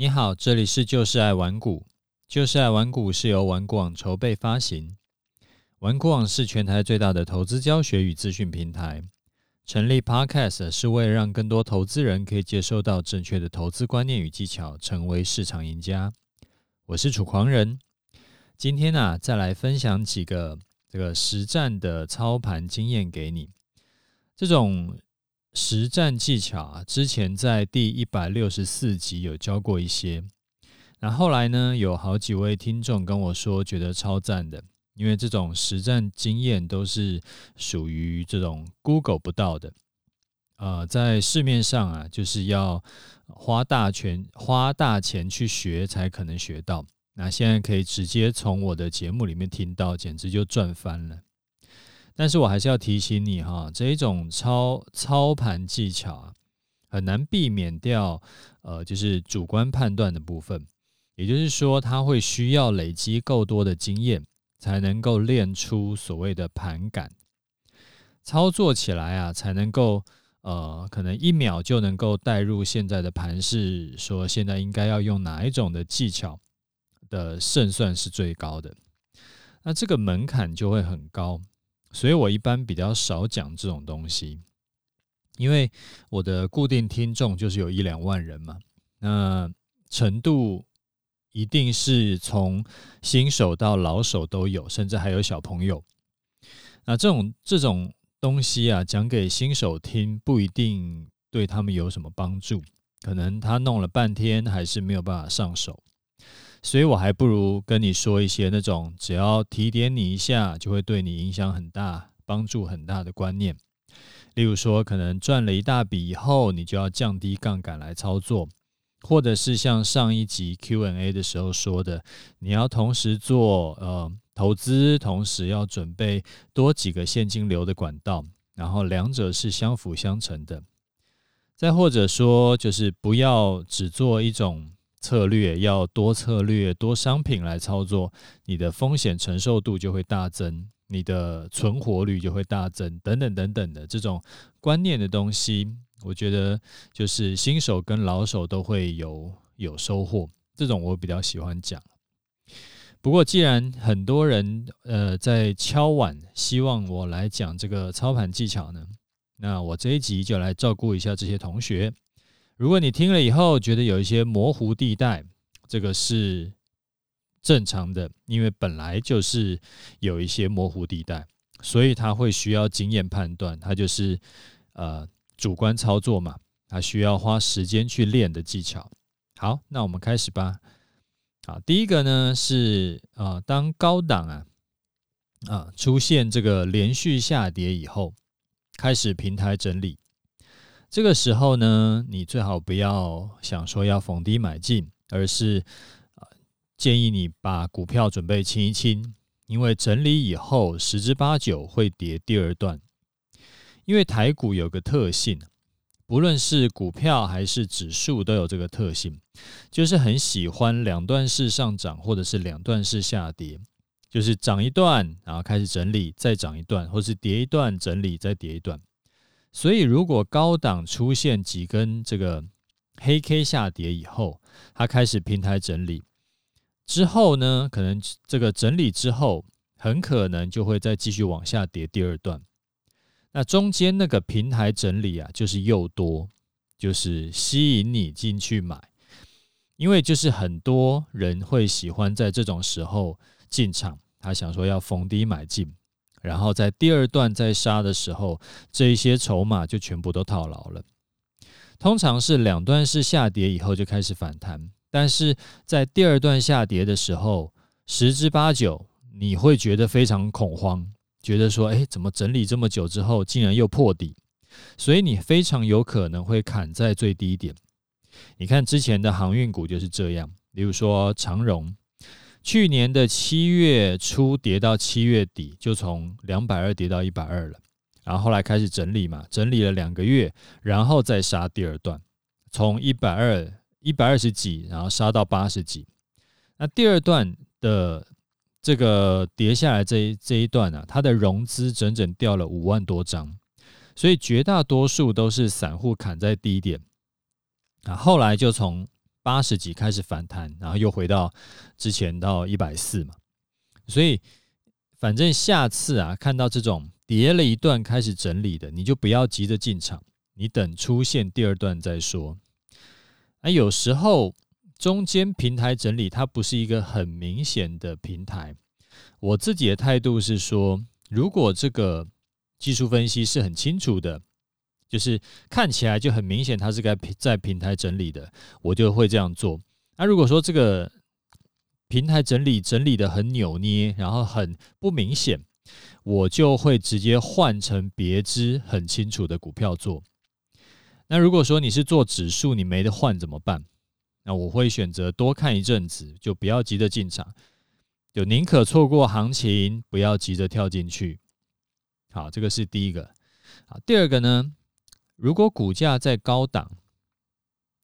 你好，这里是就是爱玩股。就是爱玩股是由玩股网筹备发行。玩股网是全台最大的投资教学与资讯平台。成立 Podcast 是为了让更多投资人可以接收到正确的投资观念与技巧，成为市场赢家。我是楚狂人。今天呢、再来分享几个这个实战的操盘经验给你。这种。实战技巧啊，之前在第一百六十四集有教过一些。那后来呢，有好几位听众跟我说，觉得超赞的，因为这种实战经验都是属于这种 Google 不到的。呃，在市面上啊，就是要花大钱花大钱去学才可能学到。那现在可以直接从我的节目里面听到，简直就赚翻了。但是我还是要提醒你哈，这一种操操盘技巧啊，很难避免掉，呃，就是主观判断的部分。也就是说，它会需要累积够多的经验，才能够练出所谓的盘感，操作起来啊，才能够呃，可能一秒就能够带入现在的盘势，说现在应该要用哪一种的技巧的胜算是最高的。那这个门槛就会很高。所以我一般比较少讲这种东西，因为我的固定听众就是有一两万人嘛，那程度一定是从新手到老手都有，甚至还有小朋友。那这种这种东西啊，讲给新手听不一定对他们有什么帮助，可能他弄了半天还是没有办法上手。所以我还不如跟你说一些那种只要提点你一下就会对你影响很大、帮助很大的观念。例如说，可能赚了一大笔以后，你就要降低杠杆来操作，或者是像上一集 Q&A 的时候说的，你要同时做呃投资，同时要准备多几个现金流的管道，然后两者是相辅相成的。再或者说，就是不要只做一种。策略要多策略多商品来操作，你的风险承受度就会大增，你的存活率就会大增，等等等等的这种观念的东西，我觉得就是新手跟老手都会有有收获。这种我比较喜欢讲。不过既然很多人呃在敲碗，希望我来讲这个操盘技巧呢，那我这一集就来照顾一下这些同学。如果你听了以后觉得有一些模糊地带，这个是正常的，因为本来就是有一些模糊地带，所以他会需要经验判断，他就是呃主观操作嘛，他需要花时间去练的技巧。好，那我们开始吧。好，第一个呢是啊、呃，当高档啊啊出现这个连续下跌以后，开始平台整理。这个时候呢，你最好不要想说要逢低买进，而是建议你把股票准备清一清，因为整理以后十之八九会跌第二段。因为台股有个特性，不论是股票还是指数都有这个特性，就是很喜欢两段式上涨或者是两段式下跌，就是涨一段然后开始整理，再涨一段，或是跌一段整理再跌一段。所以，如果高档出现几根这个黑 K 下跌以后，它开始平台整理之后呢，可能这个整理之后，很可能就会再继续往下跌第二段。那中间那个平台整理啊，就是诱多，就是吸引你进去买，因为就是很多人会喜欢在这种时候进场，他想说要逢低买进。然后在第二段再杀的时候，这一些筹码就全部都套牢了。通常是两段式下跌以后就开始反弹，但是在第二段下跌的时候，十之八九你会觉得非常恐慌，觉得说：“哎，怎么整理这么久之后竟然又破底？”所以你非常有可能会砍在最低点。你看之前的航运股就是这样，比如说长荣。去年的七月初跌到七月底，就从两百二跌到一百二了，然后后来开始整理嘛，整理了两个月，然后再杀第二段，从一百二一百二十几，然后杀到八十几。那第二段的这个跌下来这一这一段啊，它的融资整整掉了五万多张，所以绝大多数都是散户砍在低点，啊，后来就从。八十几开始反弹，然后又回到之前到一百四嘛。所以反正下次啊，看到这种跌了一段开始整理的，你就不要急着进场，你等出现第二段再说。啊，有时候中间平台整理它不是一个很明显的平台，我自己的态度是说，如果这个技术分析是很清楚的。就是看起来就很明显，它是该在平台整理的，我就会这样做。那如果说这个平台整理整理得很扭捏，然后很不明显，我就会直接换成别支很清楚的股票做。那如果说你是做指数，你没得换怎么办？那我会选择多看一阵子，就不要急着进场，就宁可错过行情，不要急着跳进去。好，这个是第一个。好，第二个呢？如果股价在高档，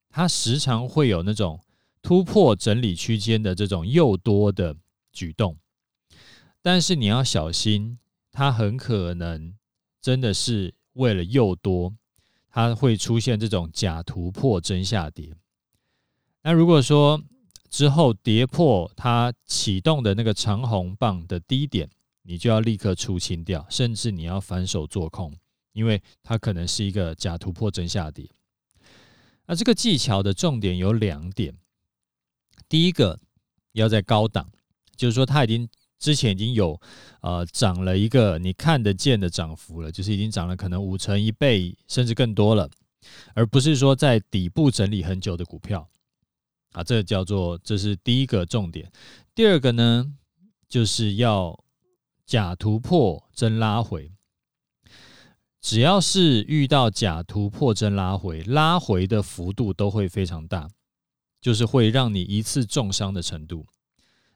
它时常会有那种突破整理区间的这种诱多的举动，但是你要小心，它很可能真的是为了诱多，它会出现这种假突破真下跌。那如果说之后跌破它启动的那个长红棒的低点，你就要立刻出清掉，甚至你要反手做空。因为它可能是一个假突破真下跌，那这个技巧的重点有两点。第一个要在高档，就是说它已经之前已经有呃涨了一个你看得见的涨幅了，就是已经涨了可能五成一倍甚至更多了，而不是说在底部整理很久的股票啊，这叫做这是第一个重点。第二个呢，就是要假突破真拉回。只要是遇到假突破真拉回，拉回的幅度都会非常大，就是会让你一次重伤的程度。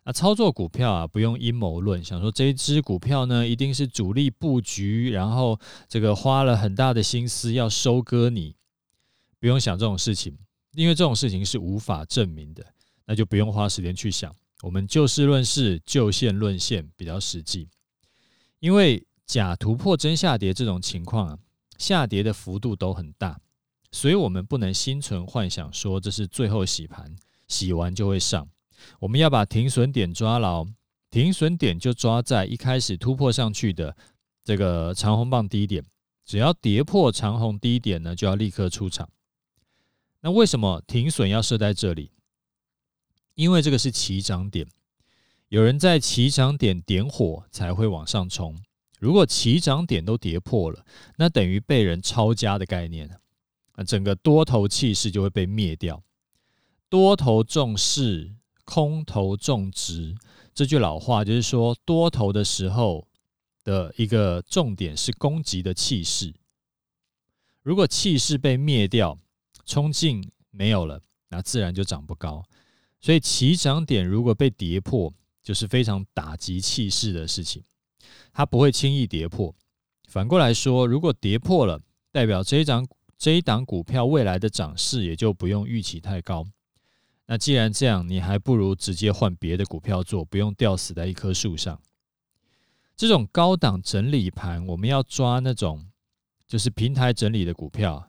那操作股票啊，不用阴谋论，想说这一支股票呢，一定是主力布局，然后这个花了很大的心思要收割你，不用想这种事情，因为这种事情是无法证明的，那就不用花时间去想。我们就事论事，就线论线比较实际，因为。假突破真下跌这种情况啊，下跌的幅度都很大，所以我们不能心存幻想说这是最后洗盘，洗完就会上。我们要把停损点抓牢，停损点就抓在一开始突破上去的这个长红棒低点，只要跌破长红低点呢，就要立刻出场。那为什么停损要设在这里？因为这个是起涨点，有人在起涨点点火才会往上冲。如果起涨点都跌破了，那等于被人抄家的概念，啊，整个多头气势就会被灭掉。多头重势，空头重值，这句老话就是说，多头的时候的一个重点是攻击的气势。如果气势被灭掉，冲劲没有了，那自然就涨不高。所以起涨点如果被跌破，就是非常打击气势的事情。它不会轻易跌破。反过来说，如果跌破了，代表这一档这一档股票未来的涨势也就不用预期太高。那既然这样，你还不如直接换别的股票做，不用吊死在一棵树上。这种高档整理盘，我们要抓那种就是平台整理的股票，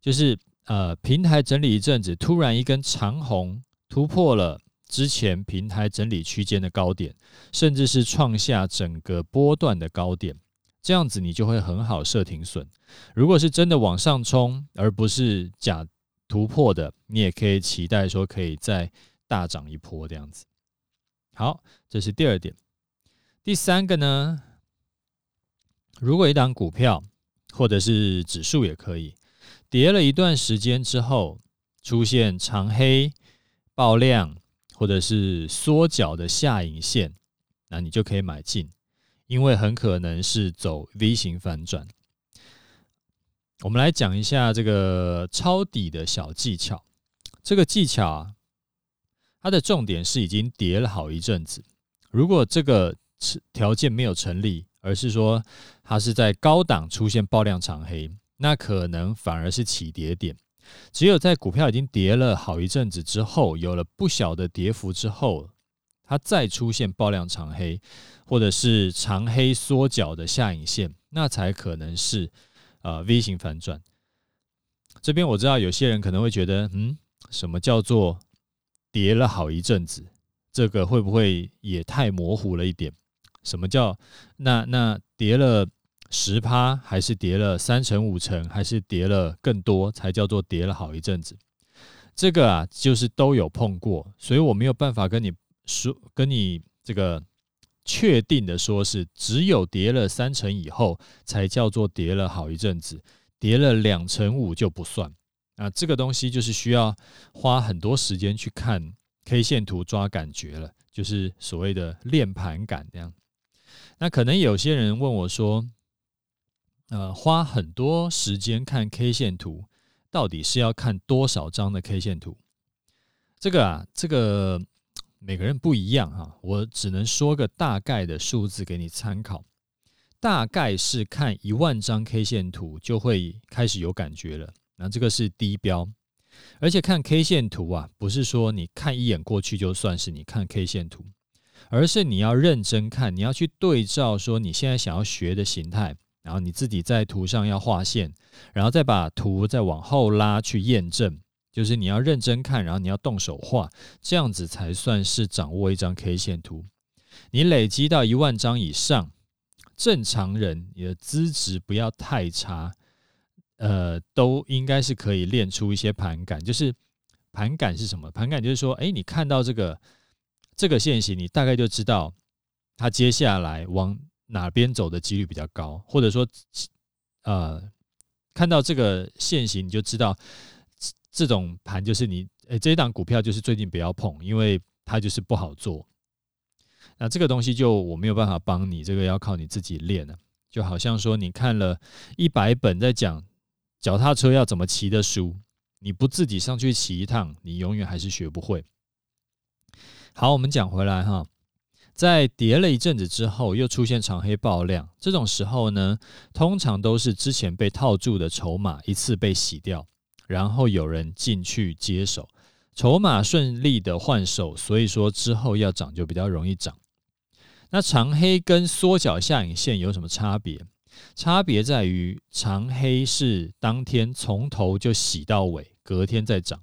就是呃平台整理一阵子，突然一根长红突破了。之前平台整理区间的高点，甚至是创下整个波段的高点，这样子你就会很好设停损。如果是真的往上冲，而不是假突破的，你也可以期待说可以再大涨一波这样子。好，这是第二点。第三个呢，如果一档股票或者是指数也可以，跌了一段时间之后出现长黑爆量。或者是缩脚的下影线，那你就可以买进，因为很可能是走 V 型反转。我们来讲一下这个抄底的小技巧。这个技巧啊，它的重点是已经跌了好一阵子，如果这个条件没有成立，而是说它是在高档出现爆量长黑，那可能反而是起跌点。只有在股票已经跌了好一阵子之后，有了不小的跌幅之后，它再出现爆量长黑，或者是长黑缩脚的下影线，那才可能是呃 V 型反转。这边我知道有些人可能会觉得，嗯，什么叫做跌了好一阵子？这个会不会也太模糊了一点？什么叫那那跌了十趴，还是跌了三成五成，还是跌了更多才叫做跌了好一阵子？这个啊，就是都有碰过，所以我没有办法跟你说，跟你这个确定的说是只有跌了三成以后才叫做跌了好一阵子，跌了两成五就不算。啊，这个东西就是需要花很多时间去看 K 线图抓感觉了，就是所谓的练盘感这样。那可能有些人问我说，呃，花很多时间看 K 线图。到底是要看多少张的 K 线图？这个啊，这个每个人不一样哈，我只能说个大概的数字给你参考。大概是看一万张 K 线图就会开始有感觉了，那这个是低标。而且看 K 线图啊，不是说你看一眼过去就算是你看 K 线图，而是你要认真看，你要去对照说你现在想要学的形态。然后你自己在图上要画线，然后再把图再往后拉去验证，就是你要认真看，然后你要动手画，这样子才算是掌握一张 K 线图。你累积到一万张以上，正常人你的资质不要太差，呃，都应该是可以练出一些盘感。就是盘感是什么？盘感就是说，哎，你看到这个这个线型，你大概就知道它接下来往。哪边走的几率比较高，或者说，呃，看到这个线型你就知道，这种盘就是你，诶，这一档股票就是最近不要碰，因为它就是不好做。那这个东西就我没有办法帮你，这个要靠你自己练了。就好像说，你看了一百本在讲脚踏车要怎么骑的书，你不自己上去骑一趟，你永远还是学不会。好，我们讲回来哈。在跌了一阵子之后，又出现长黑爆量，这种时候呢，通常都是之前被套住的筹码一次被洗掉，然后有人进去接手，筹码顺利的换手，所以说之后要涨就比较容易涨。那长黑跟缩脚下影线有什么差别？差别在于长黑是当天从头就洗到尾，隔天再涨，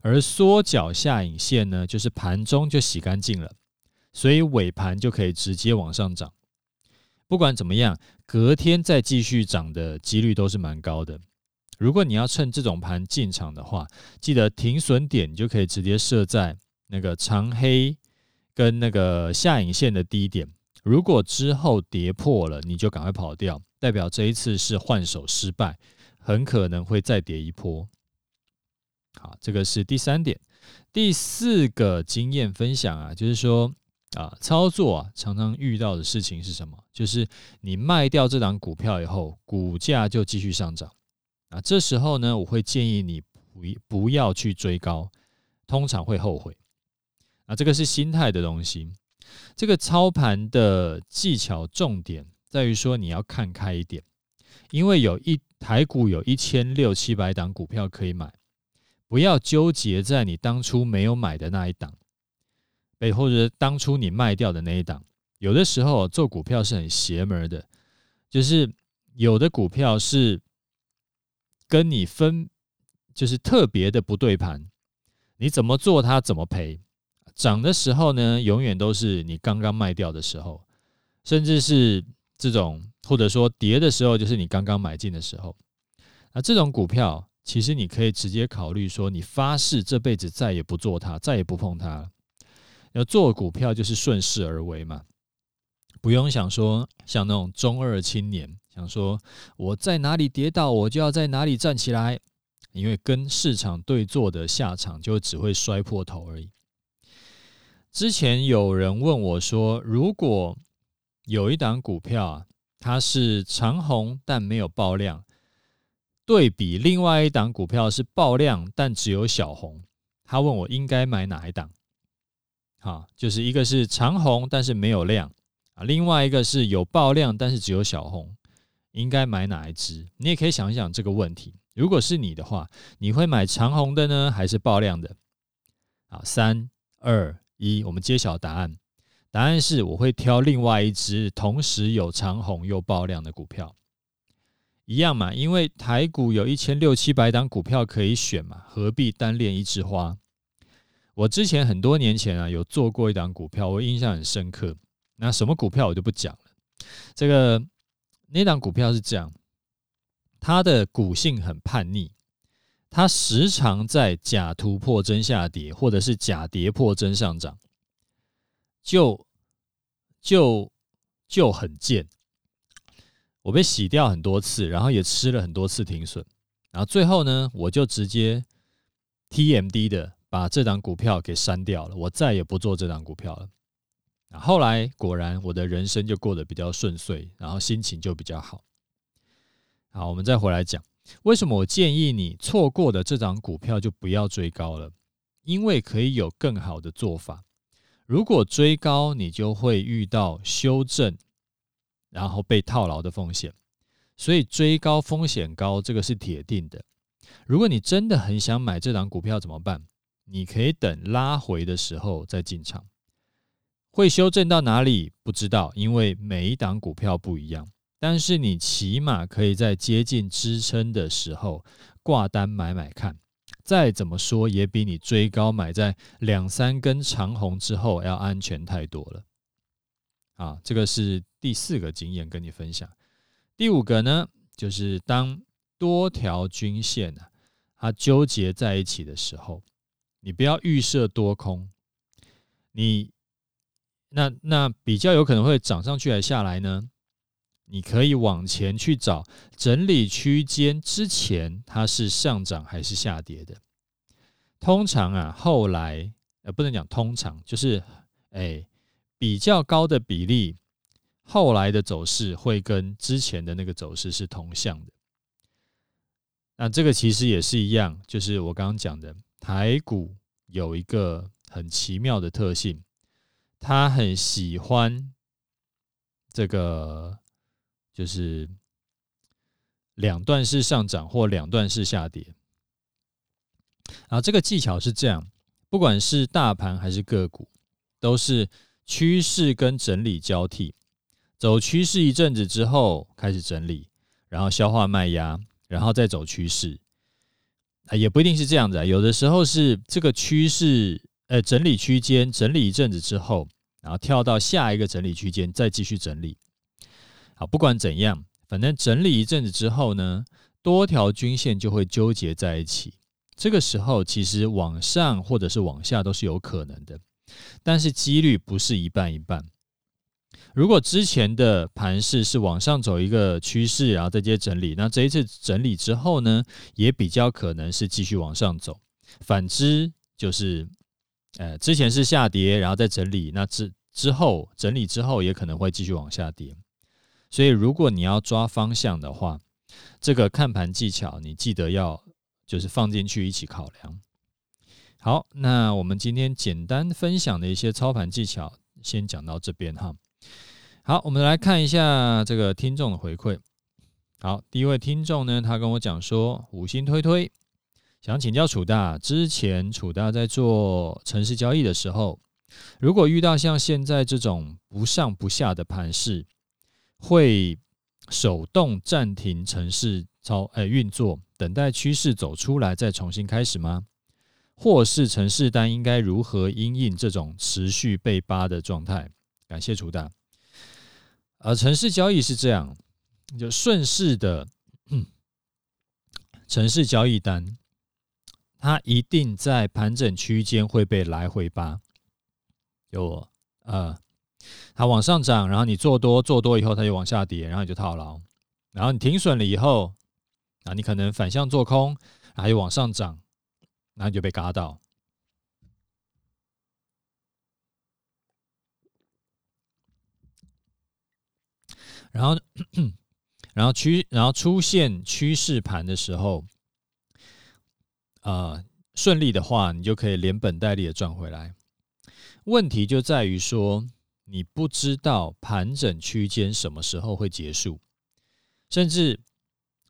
而缩脚下影线呢，就是盘中就洗干净了。所以尾盘就可以直接往上涨，不管怎么样，隔天再继续涨的几率都是蛮高的。如果你要趁这种盘进场的话，记得停损点你就可以直接设在那个长黑跟那个下影线的低点。如果之后跌破了，你就赶快跑掉，代表这一次是换手失败，很可能会再跌一波。好，这个是第三点。第四个经验分享啊，就是说。啊，操作啊，常常遇到的事情是什么？就是你卖掉这档股票以后，股价就继续上涨。啊，这时候呢，我会建议你不不要去追高，通常会后悔。啊，这个是心态的东西。这个操盘的技巧重点在于说，你要看开一点，因为有一台股有一千六七百档股票可以买，不要纠结在你当初没有买的那一档。被或者当初你卖掉的那一档，有的时候做股票是很邪门的，就是有的股票是跟你分，就是特别的不对盘，你怎么做它怎么赔，涨的时候呢，永远都是你刚刚卖掉的时候，甚至是这种或者说跌的时候，就是你刚刚买进的时候，那这种股票其实你可以直接考虑说，你发誓这辈子再也不做它，再也不碰它了。要做股票就是顺势而为嘛，不用想说像那种中二青年想说我在哪里跌倒，我就要在哪里站起来，因为跟市场对坐的下场就只会摔破头而已。之前有人问我说，如果有一档股票啊，它是长红但没有爆量，对比另外一档股票是爆量但只有小红，他问我应该买哪一档？啊，就是一个是长红，但是没有量啊；另外一个是有爆量，但是只有小红，应该买哪一只？你也可以想一想这个问题。如果是你的话，你会买长红的呢，还是爆量的？啊，三二一，我们揭晓答案。答案是我会挑另外一只同时有长红又爆量的股票，一样嘛，因为台股有一千六七百档股票可以选嘛，何必单恋一枝花？我之前很多年前啊，有做过一档股票，我印象很深刻。那什么股票我就不讲了。这个那档股票是这样，它的股性很叛逆，它时常在假突破真下跌，或者是假跌破真上涨，就就就很贱。我被洗掉很多次，然后也吃了很多次停损，然后最后呢，我就直接 TMD 的把这档股票给删掉了，我再也不做这档股票了。后来果然我的人生就过得比较顺遂，然后心情就比较好。好，我们再回来讲，为什么我建议你错过的这档股票就不要追高了？因为可以有更好的做法。如果追高，你就会遇到修正。然后被套牢的风险，所以追高风险高，这个是铁定的。如果你真的很想买这档股票怎么办？你可以等拉回的时候再进场。会修正到哪里不知道，因为每一档股票不一样。但是你起码可以在接近支撑的时候挂单买买看。再怎么说也比你追高买在两三根长红之后要安全太多了。啊，这个是第四个经验跟你分享。第五个呢，就是当多条均线啊，它纠结在一起的时候，你不要预设多空，你那那比较有可能会涨上去还下来呢？你可以往前去找整理区间之前它是上涨还是下跌的。通常啊，后来呃不能讲通常，就是哎。比较高的比例，后来的走势会跟之前的那个走势是同向的。那这个其实也是一样，就是我刚刚讲的，台股有一个很奇妙的特性，它很喜欢这个，就是两段式上涨或两段式下跌。啊这个技巧是这样，不管是大盘还是个股，都是。趋势跟整理交替，走趋势一阵子之后开始整理，然后消化卖压，然后再走趋势。啊，也不一定是这样子啊，有的时候是这个趋势，呃，整理区间整理一阵子之后，然后跳到下一个整理区间再继续整理。好，不管怎样，反正整理一阵子之后呢，多条均线就会纠结在一起。这个时候其实往上或者是往下都是有可能的。但是几率不是一半一半。如果之前的盘势是往上走一个趋势，然后再接整理，那这一次整理之后呢，也比较可能是继续往上走。反之就是，呃，之前是下跌，然后再整理，那之之后整理之后也可能会继续往下跌。所以如果你要抓方向的话，这个看盘技巧你记得要就是放进去一起考量。好，那我们今天简单分享的一些操盘技巧，先讲到这边哈。好，我们来看一下这个听众的回馈。好，第一位听众呢，他跟我讲说，五星推推，想请教楚大，之前楚大在做城市交易的时候，如果遇到像现在这种不上不下的盘势，会手动暂停城市操诶运作，等待趋势走出来再重新开始吗？或是城市单应该如何因应这种持续被扒的状态？感谢楚大。而城市交易是这样，就顺势的城市交易单，它一定在盘整区间会被来回扒。有呃，它往上涨，然后你做多，做多以后它就往下跌，然后你就套牢，然后你停损了以后，啊，你可能反向做空，然后又往上涨。然后你就被嘎到，然后，然后趋，然后出现趋势盘的时候，啊，顺利的话，你就可以连本带利的赚回来。问题就在于说，你不知道盘整区间什么时候会结束，甚至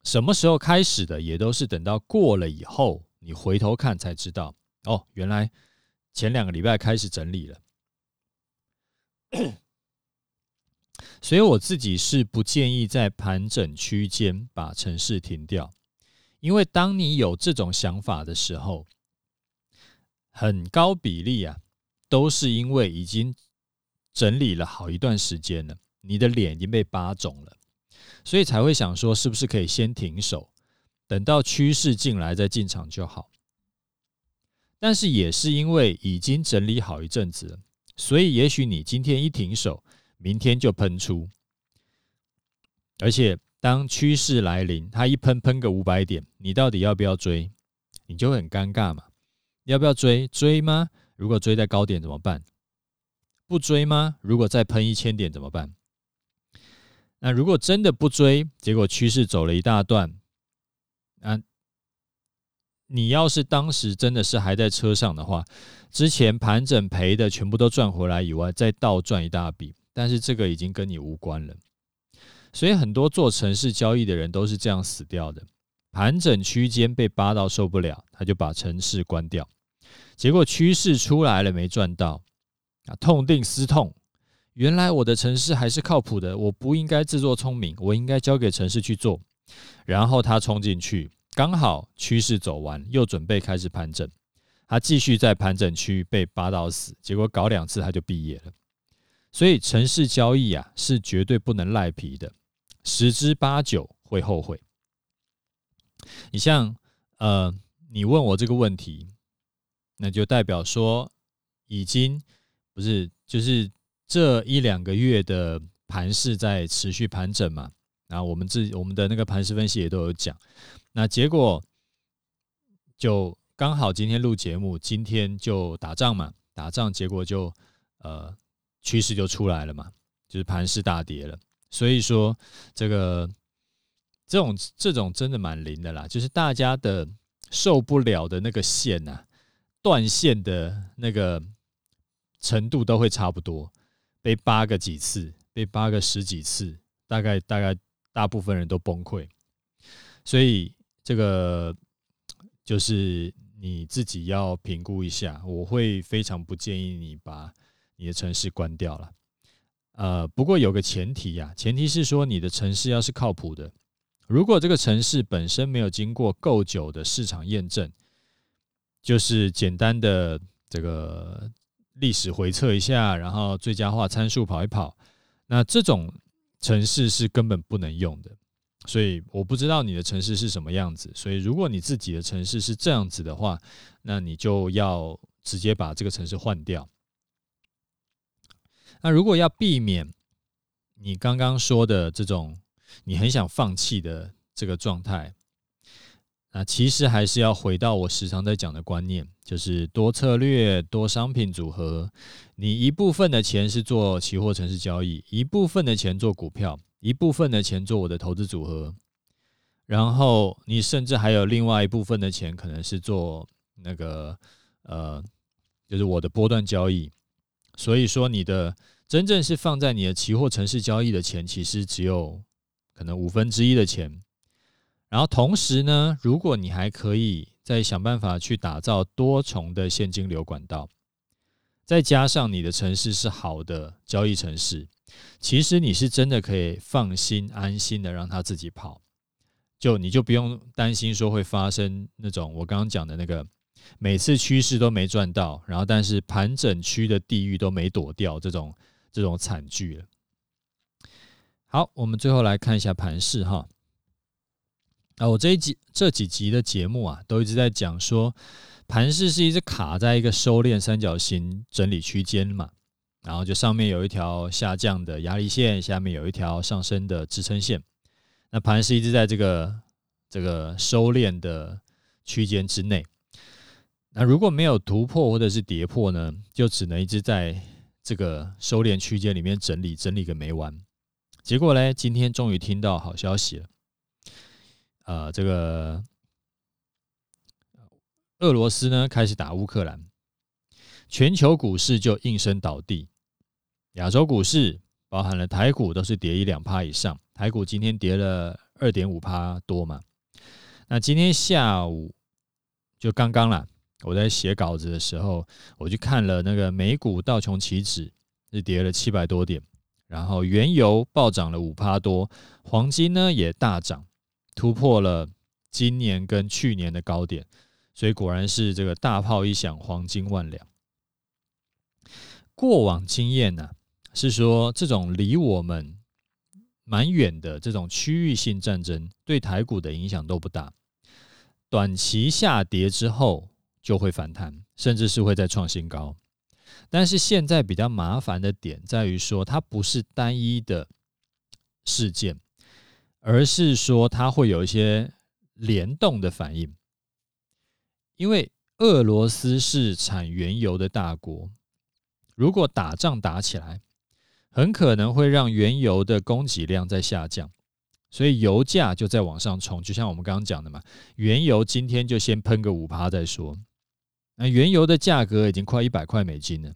什么时候开始的，也都是等到过了以后。你回头看才知道，哦，原来前两个礼拜开始整理了。所以我自己是不建议在盘整区间把城市停掉，因为当你有这种想法的时候，很高比例啊，都是因为已经整理了好一段时间了，你的脸已经被扒肿了，所以才会想说是不是可以先停手，等到趋势进来再进场就好。但是也是因为已经整理好一阵子了，所以也许你今天一停手，明天就喷出。而且当趋势来临，它一喷喷个五百点，你到底要不要追？你就很尴尬嘛。要不要追？追吗？如果追在高点怎么办？不追吗？如果再喷一千点怎么办？那如果真的不追，结果趋势走了一大段，啊。你要是当时真的是还在车上的话，之前盘整赔的全部都赚回来以外，再倒赚一大笔，但是这个已经跟你无关了。所以很多做城市交易的人都是这样死掉的。盘整区间被扒到受不了，他就把城市关掉，结果趋势出来了没赚到，啊，痛定思痛，原来我的城市还是靠谱的，我不应该自作聪明，我应该交给城市去做，然后他冲进去。刚好趋势走完，又准备开始盘整，他继续在盘整区被扒到死，结果搞两次他就毕业了。所以城市交易啊，是绝对不能赖皮的，十之八九会后悔。你像呃，你问我这个问题，那就代表说已经不是就是这一两个月的盘势在持续盘整嘛。然后我们自我们的那个盘势分析也都有讲。那结果就刚好今天录节目，今天就打仗嘛，打仗结果就呃趋势就出来了嘛，就是盘势大跌了。所以说这个这种这种真的蛮灵的啦，就是大家的受不了的那个线呐、啊，断线的那个程度都会差不多，被扒个几次，被扒个十几次，大概大概大部分人都崩溃，所以。这个就是你自己要评估一下，我会非常不建议你把你的城市关掉了。呃，不过有个前提呀，前提是说你的城市要是靠谱的。如果这个城市本身没有经过够久的市场验证，就是简单的这个历史回测一下，然后最佳化参数跑一跑，那这种城市是根本不能用的。所以我不知道你的城市是什么样子，所以如果你自己的城市是这样子的话，那你就要直接把这个城市换掉。那如果要避免你刚刚说的这种你很想放弃的这个状态，那其实还是要回到我时常在讲的观念，就是多策略、多商品组合。你一部分的钱是做期货城市交易，一部分的钱做股票。一部分的钱做我的投资组合，然后你甚至还有另外一部分的钱，可能是做那个呃，就是我的波段交易。所以说，你的真正是放在你的期货城市交易的钱，其实只有可能五分之一的钱。然后同时呢，如果你还可以再想办法去打造多重的现金流管道，再加上你的城市是好的交易城市。其实你是真的可以放心安心的让它自己跑，就你就不用担心说会发生那种我刚刚讲的那个每次趋势都没赚到，然后但是盘整区的地域都没躲掉这种这种惨剧了。好，我们最后来看一下盘势哈。啊，我这一集这几集的节目啊，都一直在讲说盘势是一直卡在一个收敛三角形整理区间嘛。然后就上面有一条下降的压力线，下面有一条上升的支撑线。那盘是一直在这个这个收敛的区间之内。那如果没有突破或者是跌破呢，就只能一直在这个收敛区间里面整理，整理个没完。结果呢，今天终于听到好消息了。呃，这个俄罗斯呢开始打乌克兰，全球股市就应声倒地。亚洲股市包含了台股都是跌一两趴以上，台股今天跌了二点五趴多嘛。那今天下午就刚刚啦，我在写稿子的时候，我去看了那个美股道琼期指是跌了七百多点，然后原油暴涨了五趴多，黄金呢也大涨，突破了今年跟去年的高点，所以果然是这个大炮一响，黄金万两。过往经验呢、啊，是说这种离我们蛮远的这种区域性战争，对台股的影响都不大，短期下跌之后就会反弹，甚至是会再创新高。但是现在比较麻烦的点在于说，它不是单一的事件，而是说它会有一些联动的反应，因为俄罗斯是产原油的大国。如果打仗打起来，很可能会让原油的供给量在下降，所以油价就在往上冲。就像我们刚刚讲的嘛，原油今天就先喷个五趴再说。那原油的价格已经快一百块美金了，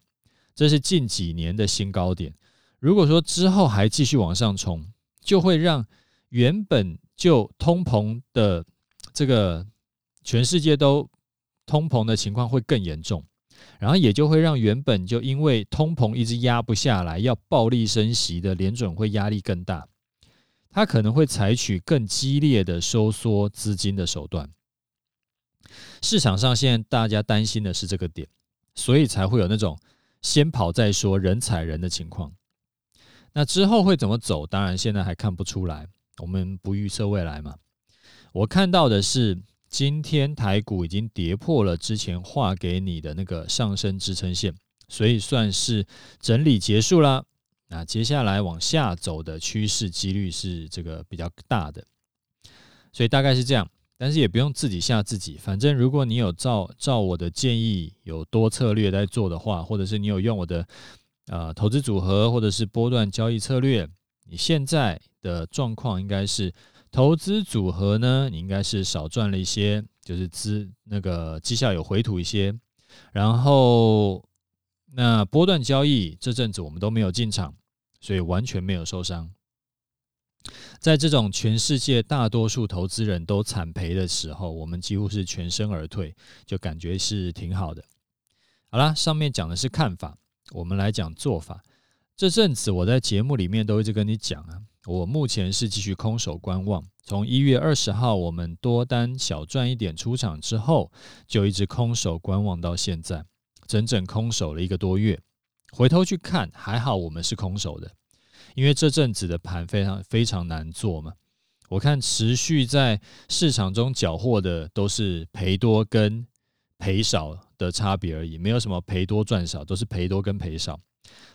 这是近几年的新高点。如果说之后还继续往上冲，就会让原本就通膨的这个全世界都通膨的情况会更严重。然后也就会让原本就因为通膨一直压不下来，要暴力升息的联准会压力更大，它可能会采取更激烈的收缩资金的手段。市场上现在大家担心的是这个点，所以才会有那种先跑再说，人踩人的情况。那之后会怎么走？当然现在还看不出来，我们不预测未来嘛。我看到的是。今天台股已经跌破了之前画给你的那个上升支撑线，所以算是整理结束了。那接下来往下走的趋势几率是这个比较大的，所以大概是这样。但是也不用自己吓自己，反正如果你有照照我的建议有多策略在做的话，或者是你有用我的呃投资组合或者是波段交易策略，你现在的状况应该是。投资组合呢，你应该是少赚了一些，就是资那个绩效有回吐一些，然后那波段交易这阵子我们都没有进场，所以完全没有受伤。在这种全世界大多数投资人都惨赔的时候，我们几乎是全身而退，就感觉是挺好的。好啦，上面讲的是看法，我们来讲做法。这阵子我在节目里面都一直跟你讲啊。我目前是继续空手观望，从一月二十号我们多单小赚一点出场之后，就一直空手观望到现在，整整空手了一个多月。回头去看，还好我们是空手的，因为这阵子的盘非常非常难做嘛。我看持续在市场中缴获的都是赔多跟赔少的差别而已，没有什么赔多赚少，都是赔多跟赔少，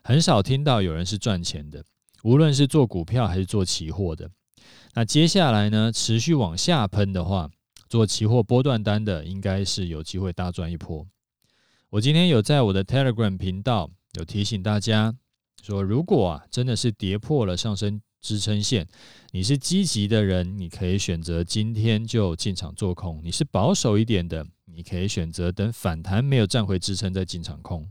很少听到有人是赚钱的。无论是做股票还是做期货的，那接下来呢，持续往下喷的话，做期货波段单的应该是有机会大赚一波。我今天有在我的 Telegram 频道有提醒大家说，如果啊真的是跌破了上升支撑线，你是积极的人，你可以选择今天就进场做空；你是保守一点的，你可以选择等反弹没有站回支撑再进场空。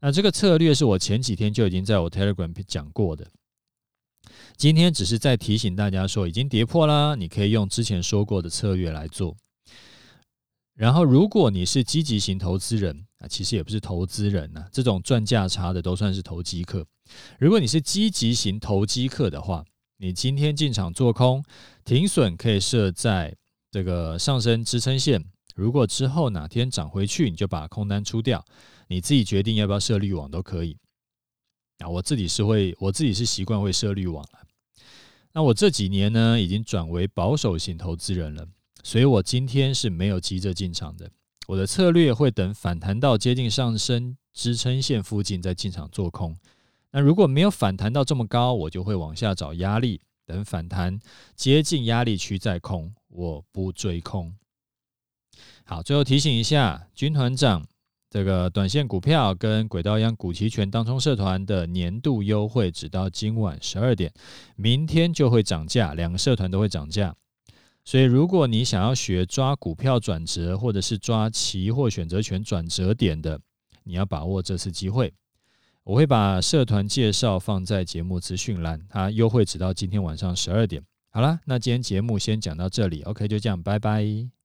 那这个策略是我前几天就已经在我 Telegram 讲过的。今天只是在提醒大家说，已经跌破啦，你可以用之前说过的策略来做。然后，如果你是积极型投资人啊，其实也不是投资人呐，这种赚价差的都算是投机客。如果你是积极型投机客的话，你今天进场做空，停损可以设在这个上升支撑线。如果之后哪天涨回去，你就把空单出掉，你自己决定要不要设滤网都可以。啊，我自己是会，我自己是习惯会设滤网了。那我这几年呢，已经转为保守型投资人了，所以我今天是没有急着进场的。我的策略会等反弹到接近上升支撑线附近再进场做空。那如果没有反弹到这么高，我就会往下找压力，等反弹接近压力区再空。我不追空。好，最后提醒一下，军团长。这个短线股票跟轨道央，股期权当冲社团的年度优惠只到今晚十二点，明天就会涨价，两个社团都会涨价。所以，如果你想要学抓股票转折，或者是抓期货选择权转折点的，你要把握这次机会。我会把社团介绍放在节目资讯栏，它优惠直到今天晚上十二点。好了，那今天节目先讲到这里，OK，就这样，拜拜。